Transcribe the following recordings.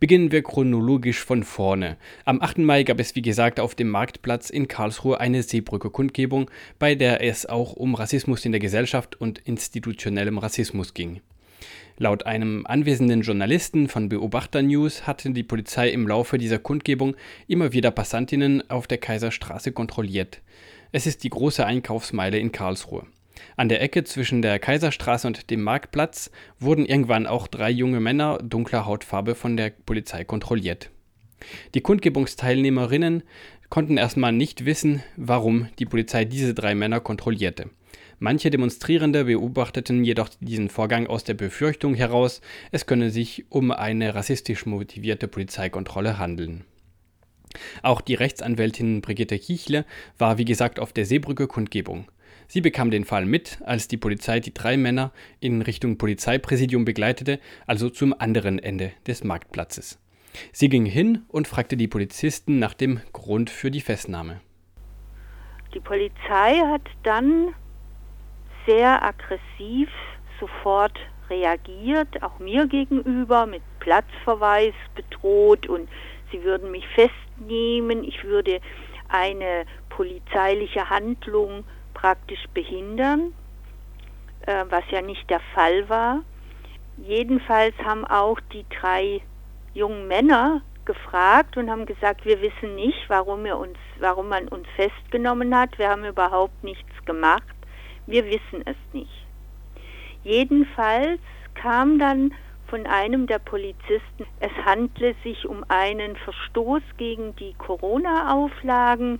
Beginnen wir chronologisch von vorne. Am 8. Mai gab es, wie gesagt, auf dem Marktplatz in Karlsruhe eine Seebrücke-Kundgebung, bei der es auch um Rassismus in der Gesellschaft und institutionellem Rassismus ging. Laut einem anwesenden Journalisten von Beobachter News hatte die Polizei im Laufe dieser Kundgebung immer wieder Passantinnen auf der Kaiserstraße kontrolliert. Es ist die große Einkaufsmeile in Karlsruhe. An der Ecke zwischen der Kaiserstraße und dem Marktplatz wurden irgendwann auch drei junge Männer dunkler Hautfarbe von der Polizei kontrolliert. Die Kundgebungsteilnehmerinnen konnten erstmal nicht wissen, warum die Polizei diese drei Männer kontrollierte. Manche Demonstrierende beobachteten jedoch diesen Vorgang aus der Befürchtung heraus, es könne sich um eine rassistisch motivierte Polizeikontrolle handeln. Auch die Rechtsanwältin Brigitte Kichle war wie gesagt auf der Seebrücke Kundgebung. Sie bekam den Fall mit, als die Polizei die drei Männer in Richtung Polizeipräsidium begleitete, also zum anderen Ende des Marktplatzes. Sie ging hin und fragte die Polizisten nach dem Grund für die Festnahme. Die Polizei hat dann sehr aggressiv sofort reagiert, auch mir gegenüber, mit Platzverweis bedroht und sie würden mich festnehmen, ich würde eine polizeiliche Handlung praktisch behindern, äh, was ja nicht der Fall war. Jedenfalls haben auch die drei jungen Männer gefragt und haben gesagt, wir wissen nicht, warum, er uns, warum man uns festgenommen hat. Wir haben überhaupt nichts gemacht. Wir wissen es nicht. Jedenfalls kam dann von einem der Polizisten, es handle sich um einen Verstoß gegen die Corona-Auflagen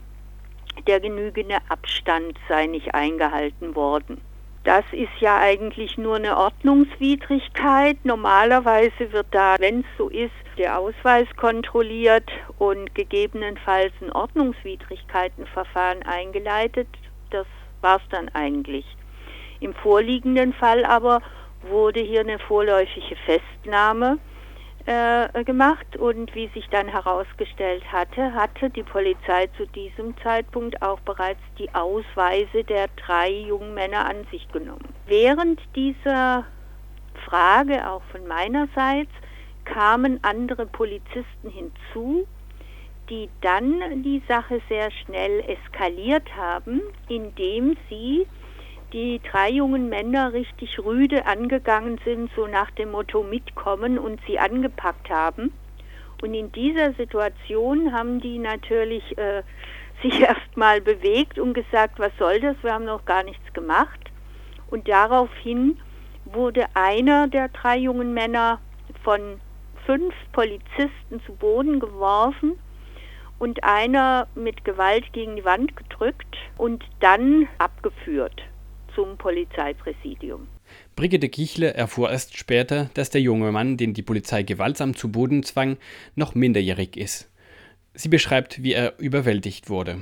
der genügende Abstand sei nicht eingehalten worden. Das ist ja eigentlich nur eine Ordnungswidrigkeit. Normalerweise wird da, wenn es so ist, der Ausweis kontrolliert und gegebenenfalls ein Ordnungswidrigkeitenverfahren eingeleitet. Das war es dann eigentlich. Im vorliegenden Fall aber wurde hier eine vorläufige Festnahme äh, gemacht und wie sich dann herausgestellt hatte, hatte die Polizei zu diesem Zeitpunkt auch bereits die Ausweise der drei jungen Männer an sich genommen. Während dieser Frage auch von meinerseits kamen andere Polizisten hinzu, die dann die Sache sehr schnell eskaliert haben, indem sie die drei jungen Männer richtig rüde angegangen sind, so nach dem Motto mitkommen und sie angepackt haben. Und in dieser Situation haben die natürlich äh, sich erstmal bewegt und gesagt, was soll das, wir haben noch gar nichts gemacht. Und daraufhin wurde einer der drei jungen Männer von fünf Polizisten zu Boden geworfen und einer mit Gewalt gegen die Wand gedrückt und dann abgeführt zum Polizeipräsidium. Brigitte Kichle erfuhr erst später, dass der junge Mann, den die Polizei gewaltsam zu Boden zwang, noch minderjährig ist. Sie beschreibt, wie er überwältigt wurde.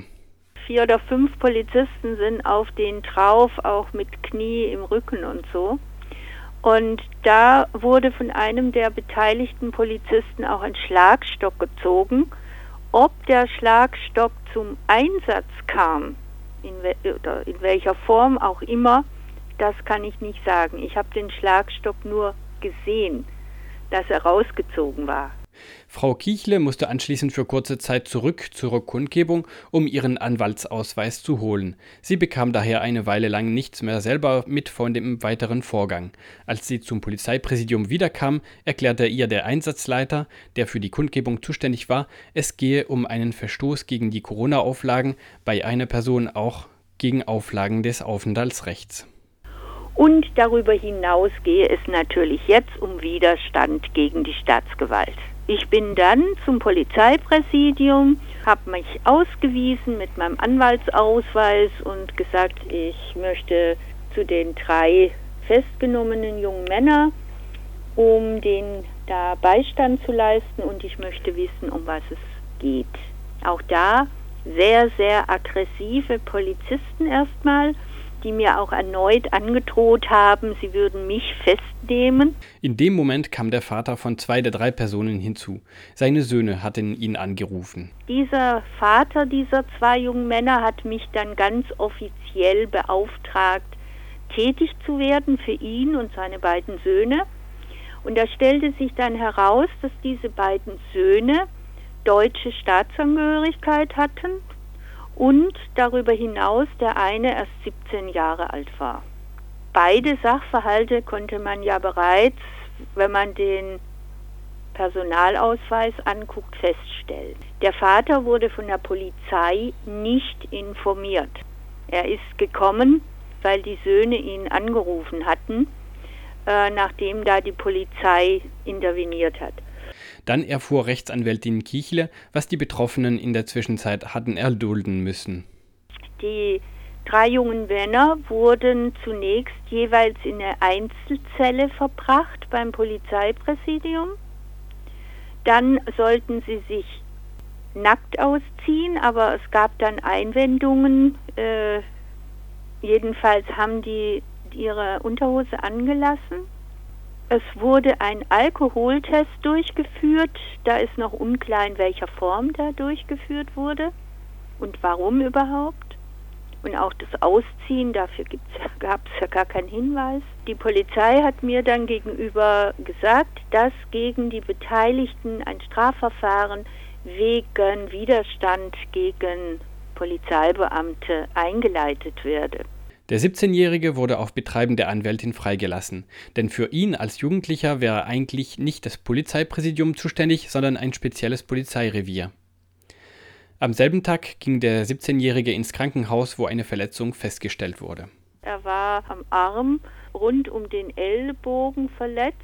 Vier oder fünf Polizisten sind auf den drauf, auch mit Knie im Rücken und so. Und da wurde von einem der beteiligten Polizisten auch ein Schlagstock gezogen. Ob der Schlagstock zum Einsatz kam, in, we in welcher Form auch immer, das kann ich nicht sagen. Ich habe den Schlagstock nur gesehen, dass er rausgezogen war. Frau Kichle musste anschließend für kurze Zeit zurück zur Kundgebung, um ihren Anwaltsausweis zu holen. Sie bekam daher eine Weile lang nichts mehr selber mit von dem weiteren Vorgang. Als sie zum Polizeipräsidium wiederkam, erklärte ihr der Einsatzleiter, der für die Kundgebung zuständig war, es gehe um einen Verstoß gegen die Corona-Auflagen, bei einer Person auch gegen Auflagen des Aufenthaltsrechts. Und darüber hinaus gehe es natürlich jetzt um Widerstand gegen die Staatsgewalt. Ich bin dann zum Polizeipräsidium, habe mich ausgewiesen mit meinem Anwaltsausweis und gesagt, ich möchte zu den drei festgenommenen jungen Männern, um denen da Beistand zu leisten und ich möchte wissen, um was es geht. Auch da sehr, sehr aggressive Polizisten erstmal die mir auch erneut angedroht haben, sie würden mich festnehmen. In dem Moment kam der Vater von zwei der drei Personen hinzu. Seine Söhne hatten ihn angerufen. Dieser Vater dieser zwei jungen Männer hat mich dann ganz offiziell beauftragt, tätig zu werden für ihn und seine beiden Söhne. Und da stellte sich dann heraus, dass diese beiden Söhne deutsche Staatsangehörigkeit hatten und darüber hinaus der eine erst 17 Jahre alt war. Beide Sachverhalte konnte man ja bereits, wenn man den Personalausweis anguckt, feststellen. Der Vater wurde von der Polizei nicht informiert. Er ist gekommen, weil die Söhne ihn angerufen hatten, äh, nachdem da die Polizei interveniert hat. Dann erfuhr Rechtsanwältin Kichle, was die Betroffenen in der Zwischenzeit hatten erdulden müssen. Die drei jungen Männer wurden zunächst jeweils in eine Einzelzelle verbracht beim Polizeipräsidium. Dann sollten sie sich nackt ausziehen, aber es gab dann Einwendungen. Äh, jedenfalls haben die ihre Unterhose angelassen. Es wurde ein Alkoholtest durchgeführt. Da ist noch unklar, in welcher Form da durchgeführt wurde und warum überhaupt. Und auch das Ausziehen, dafür gab es ja gar keinen Hinweis. Die Polizei hat mir dann gegenüber gesagt, dass gegen die Beteiligten ein Strafverfahren wegen Widerstand gegen Polizeibeamte eingeleitet werde. Der 17-Jährige wurde auf Betreiben der Anwältin freigelassen, denn für ihn als Jugendlicher wäre eigentlich nicht das Polizeipräsidium zuständig, sondern ein spezielles Polizeirevier. Am selben Tag ging der 17-Jährige ins Krankenhaus, wo eine Verletzung festgestellt wurde. Er war am Arm rund um den Ellbogen verletzt.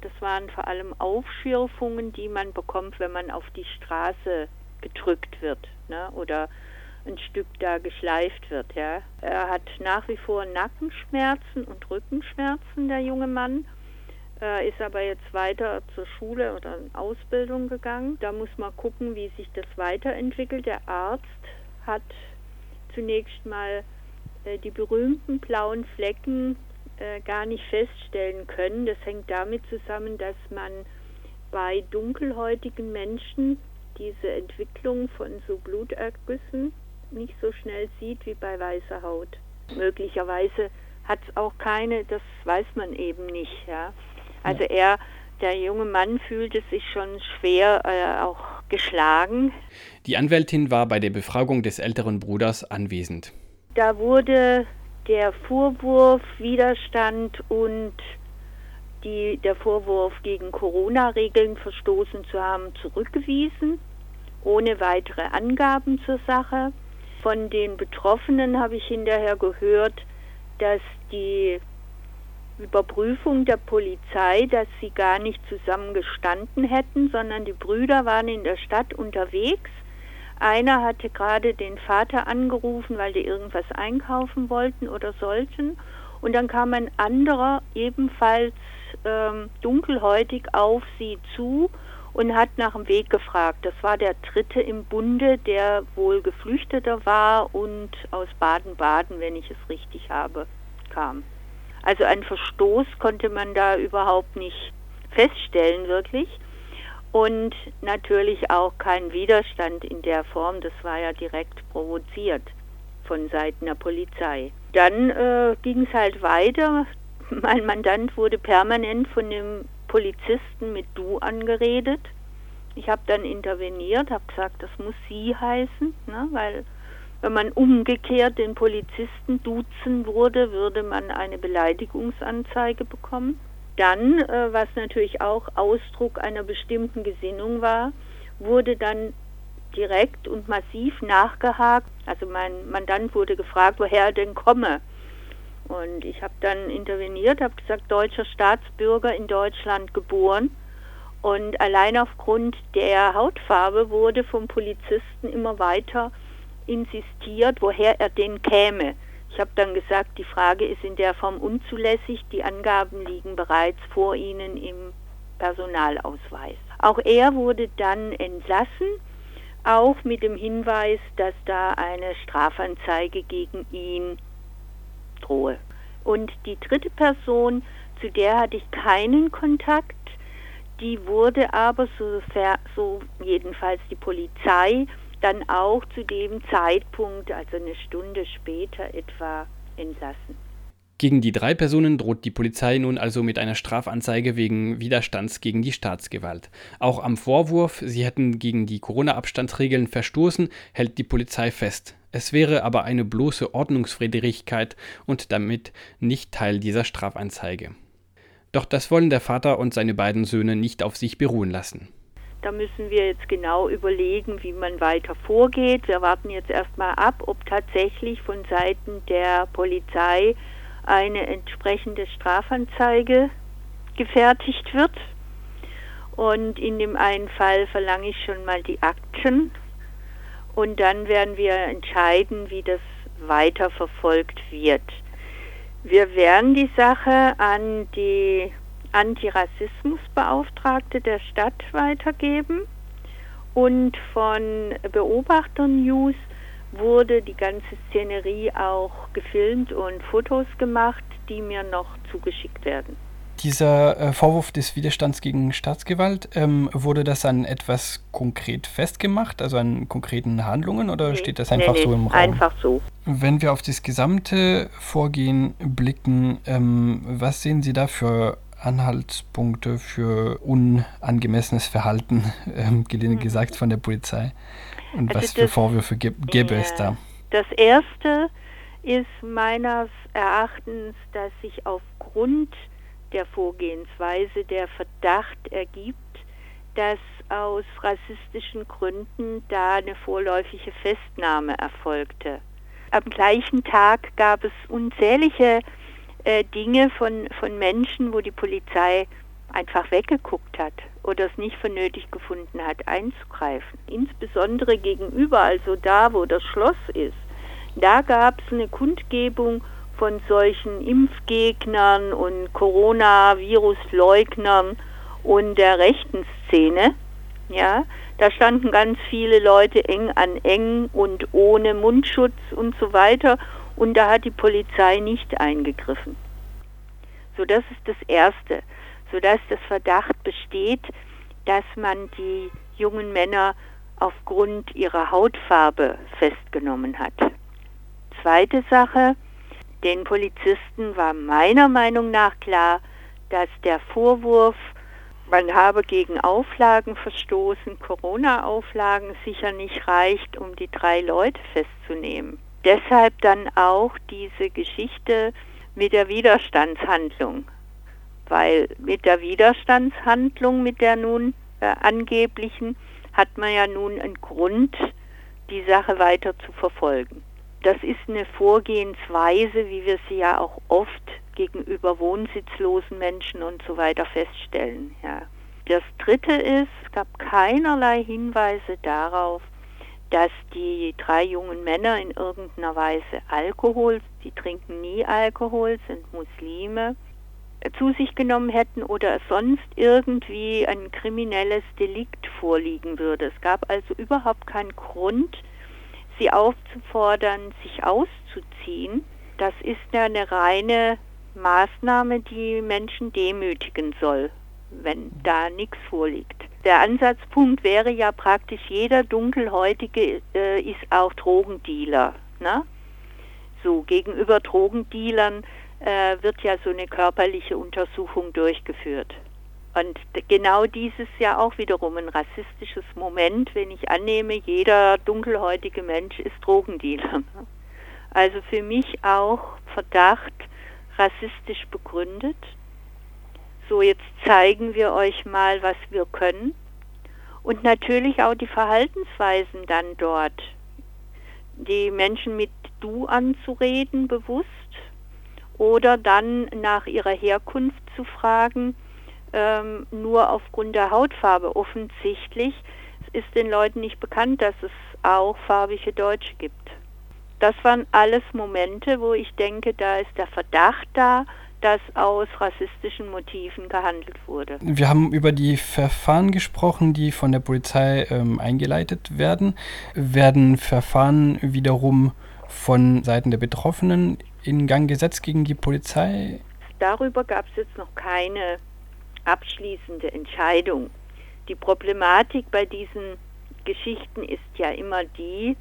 Das waren vor allem Aufschürfungen, die man bekommt, wenn man auf die Straße gedrückt wird ne? oder ein Stück da geschleift wird. Ja. Er hat nach wie vor Nackenschmerzen und Rückenschmerzen, der junge Mann. Äh, ist aber jetzt weiter zur Schule oder in Ausbildung gegangen. Da muss man gucken, wie sich das weiterentwickelt. Der Arzt hat zunächst mal äh, die berühmten blauen Flecken äh, gar nicht feststellen können. Das hängt damit zusammen, dass man bei dunkelhäutigen Menschen diese Entwicklung von so Blutergüssen nicht so schnell sieht wie bei weißer Haut. Möglicherweise hat es auch keine, das weiß man eben nicht. Ja. Also er, der junge Mann fühlte sich schon schwer äh, auch geschlagen. Die Anwältin war bei der Befragung des älteren Bruders anwesend. Da wurde der Vorwurf Widerstand und die, der Vorwurf gegen Corona-Regeln verstoßen zu haben zurückgewiesen, ohne weitere Angaben zur Sache. Von den Betroffenen habe ich hinterher gehört, dass die Überprüfung der Polizei, dass sie gar nicht zusammen gestanden hätten, sondern die Brüder waren in der Stadt unterwegs. Einer hatte gerade den Vater angerufen, weil die irgendwas einkaufen wollten oder sollten. Und dann kam ein anderer, ebenfalls ähm, dunkelhäutig, auf sie zu und hat nach dem Weg gefragt. Das war der dritte im Bunde, der wohl Geflüchteter war und aus Baden-Baden, wenn ich es richtig habe, kam. Also ein Verstoß konnte man da überhaupt nicht feststellen, wirklich. Und natürlich auch kein Widerstand in der Form, das war ja direkt provoziert von Seiten der Polizei. Dann äh, ging es halt weiter. Mein Mandant wurde permanent von dem Polizisten mit Du angeredet. Ich habe dann interveniert, habe gesagt, das muss sie heißen, ne, weil wenn man umgekehrt den Polizisten duzen würde, würde man eine Beleidigungsanzeige bekommen. Dann, äh, was natürlich auch Ausdruck einer bestimmten Gesinnung war, wurde dann direkt und massiv nachgehakt. Also mein Mandant wurde gefragt, woher er denn komme. Und ich habe dann interveniert, habe gesagt, deutscher Staatsbürger in Deutschland geboren. Und allein aufgrund der Hautfarbe wurde vom Polizisten immer weiter insistiert, woher er denn käme. Ich habe dann gesagt, die Frage ist in der Form unzulässig, die Angaben liegen bereits vor Ihnen im Personalausweis. Auch er wurde dann entlassen, auch mit dem Hinweis, dass da eine Strafanzeige gegen ihn drohe. Und die dritte Person, zu der hatte ich keinen Kontakt, die wurde aber, so, so jedenfalls die Polizei, dann auch zu dem Zeitpunkt, also eine Stunde später etwa, entlassen. Gegen die drei Personen droht die Polizei nun also mit einer Strafanzeige wegen Widerstands gegen die Staatsgewalt. Auch am Vorwurf, sie hätten gegen die Corona-Abstandsregeln verstoßen, hält die Polizei fest. Es wäre aber eine bloße Ordnungsfriedrigkeit und damit nicht Teil dieser Strafanzeige. Doch das wollen der Vater und seine beiden Söhne nicht auf sich beruhen lassen. Da müssen wir jetzt genau überlegen, wie man weiter vorgeht. Wir warten jetzt erstmal ab, ob tatsächlich von Seiten der Polizei eine entsprechende Strafanzeige gefertigt wird. Und in dem einen Fall verlange ich schon mal die Akten. Und dann werden wir entscheiden, wie das weiter verfolgt wird. Wir werden die Sache an die Antirassismusbeauftragte der Stadt weitergeben. Und von Beobachter News wurde die ganze Szenerie auch gefilmt und Fotos gemacht, die mir noch zugeschickt werden. Dieser äh, Vorwurf des Widerstands gegen Staatsgewalt, ähm, wurde das an etwas konkret festgemacht, also an konkreten Handlungen oder nee, steht das einfach nee, so im Raum? Einfach so. Wenn wir auf das gesamte Vorgehen blicken, ähm, was sehen Sie da für Anhaltspunkte für unangemessenes Verhalten, ähm, gelinde mhm. gesagt, von der Polizei? Und also was für das, Vorwürfe gäbe ja, es da? Das erste ist meines Erachtens, dass sich aufgrund der Vorgehensweise der Verdacht ergibt, dass aus rassistischen Gründen da eine vorläufige Festnahme erfolgte. Am gleichen Tag gab es unzählige äh, Dinge von, von Menschen, wo die Polizei einfach weggeguckt hat oder es nicht für nötig gefunden hat, einzugreifen. Insbesondere gegenüber, also da, wo das Schloss ist, da gab es eine Kundgebung von solchen Impfgegnern und Coronavirus-Leugnern und der rechten Szene. Ja, da standen ganz viele Leute eng an eng und ohne Mundschutz und so weiter. Und da hat die Polizei nicht eingegriffen. So, das ist das Erste sodass das Verdacht besteht, dass man die jungen Männer aufgrund ihrer Hautfarbe festgenommen hat. Zweite Sache, den Polizisten war meiner Meinung nach klar, dass der Vorwurf, man habe gegen Auflagen verstoßen, Corona-Auflagen sicher nicht reicht, um die drei Leute festzunehmen. Deshalb dann auch diese Geschichte mit der Widerstandshandlung weil mit der Widerstandshandlung, mit der nun äh, angeblichen, hat man ja nun einen Grund, die Sache weiter zu verfolgen. Das ist eine Vorgehensweise, wie wir sie ja auch oft gegenüber wohnsitzlosen Menschen und so weiter feststellen. Ja. Das Dritte ist, es gab keinerlei Hinweise darauf, dass die drei jungen Männer in irgendeiner Weise Alkohol, die trinken nie Alkohol, sind Muslime, zu sich genommen hätten oder sonst irgendwie ein kriminelles Delikt vorliegen würde. Es gab also überhaupt keinen Grund, sie aufzufordern, sich auszuziehen. Das ist ja eine reine Maßnahme, die Menschen demütigen soll, wenn da nichts vorliegt. Der Ansatzpunkt wäre ja praktisch, jeder Dunkelhäutige äh, ist auch Drogendealer. Ne? So, gegenüber Drogendealern äh, wird ja so eine körperliche Untersuchung durchgeführt. Und genau dieses ja auch wiederum ein rassistisches Moment, wenn ich annehme, jeder dunkelhäutige Mensch ist Drogendealer. Also für mich auch Verdacht rassistisch begründet. So, jetzt zeigen wir euch mal, was wir können. Und natürlich auch die Verhaltensweisen dann dort. Die Menschen mit Du anzureden, bewusst oder dann nach ihrer Herkunft zu fragen, ähm, nur aufgrund der Hautfarbe. Offensichtlich ist den Leuten nicht bekannt, dass es auch farbige Deutsche gibt. Das waren alles Momente, wo ich denke, da ist der Verdacht da, dass aus rassistischen Motiven gehandelt wurde. Wir haben über die Verfahren gesprochen, die von der Polizei ähm, eingeleitet werden. Werden Verfahren wiederum von Seiten der Betroffenen in Gang gesetzt gegen die Polizei? Darüber gab es jetzt noch keine abschließende Entscheidung. Die Problematik bei diesen Geschichten ist ja immer die,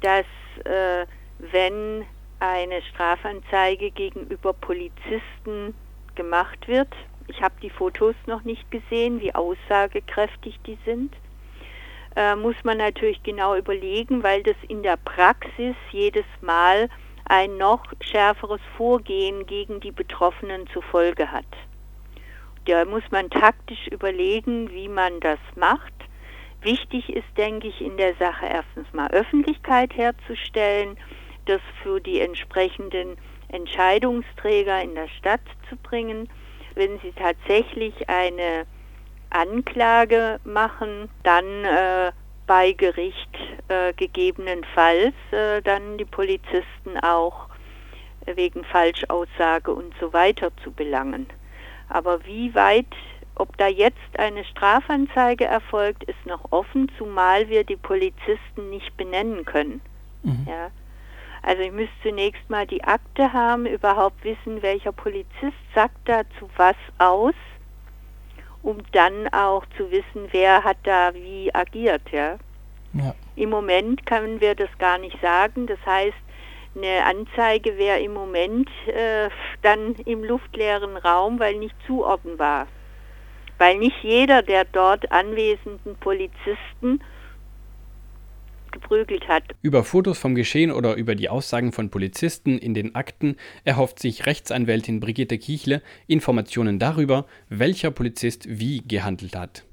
dass äh, wenn eine Strafanzeige gegenüber Polizisten gemacht wird. Ich habe die Fotos noch nicht gesehen, wie aussagekräftig die sind. Äh, muss man natürlich genau überlegen, weil das in der Praxis jedes Mal ein noch schärferes Vorgehen gegen die Betroffenen zur Folge hat. Da muss man taktisch überlegen, wie man das macht. Wichtig ist, denke ich, in der Sache erstens mal Öffentlichkeit herzustellen, das für die entsprechenden Entscheidungsträger in der Stadt zu bringen. Wenn sie tatsächlich eine Anklage machen, dann äh, bei Gericht äh, gegebenenfalls äh, dann die Polizisten auch wegen Falschaussage und so weiter zu belangen. Aber wie weit, ob da jetzt eine Strafanzeige erfolgt, ist noch offen, zumal wir die Polizisten nicht benennen können. Mhm. Ja. Also ich müsste zunächst mal die Akte haben, überhaupt wissen, welcher Polizist sagt dazu was aus um dann auch zu wissen, wer hat da wie agiert. Ja? ja. Im Moment können wir das gar nicht sagen. Das heißt, eine Anzeige wäre im Moment äh, dann im luftleeren Raum, weil nicht zuordnenbar. Weil nicht jeder der dort anwesenden Polizisten geprügelt hat. Über Fotos vom Geschehen oder über die Aussagen von Polizisten in den Akten erhofft sich Rechtsanwältin Brigitte Kichle Informationen darüber, welcher Polizist wie gehandelt hat.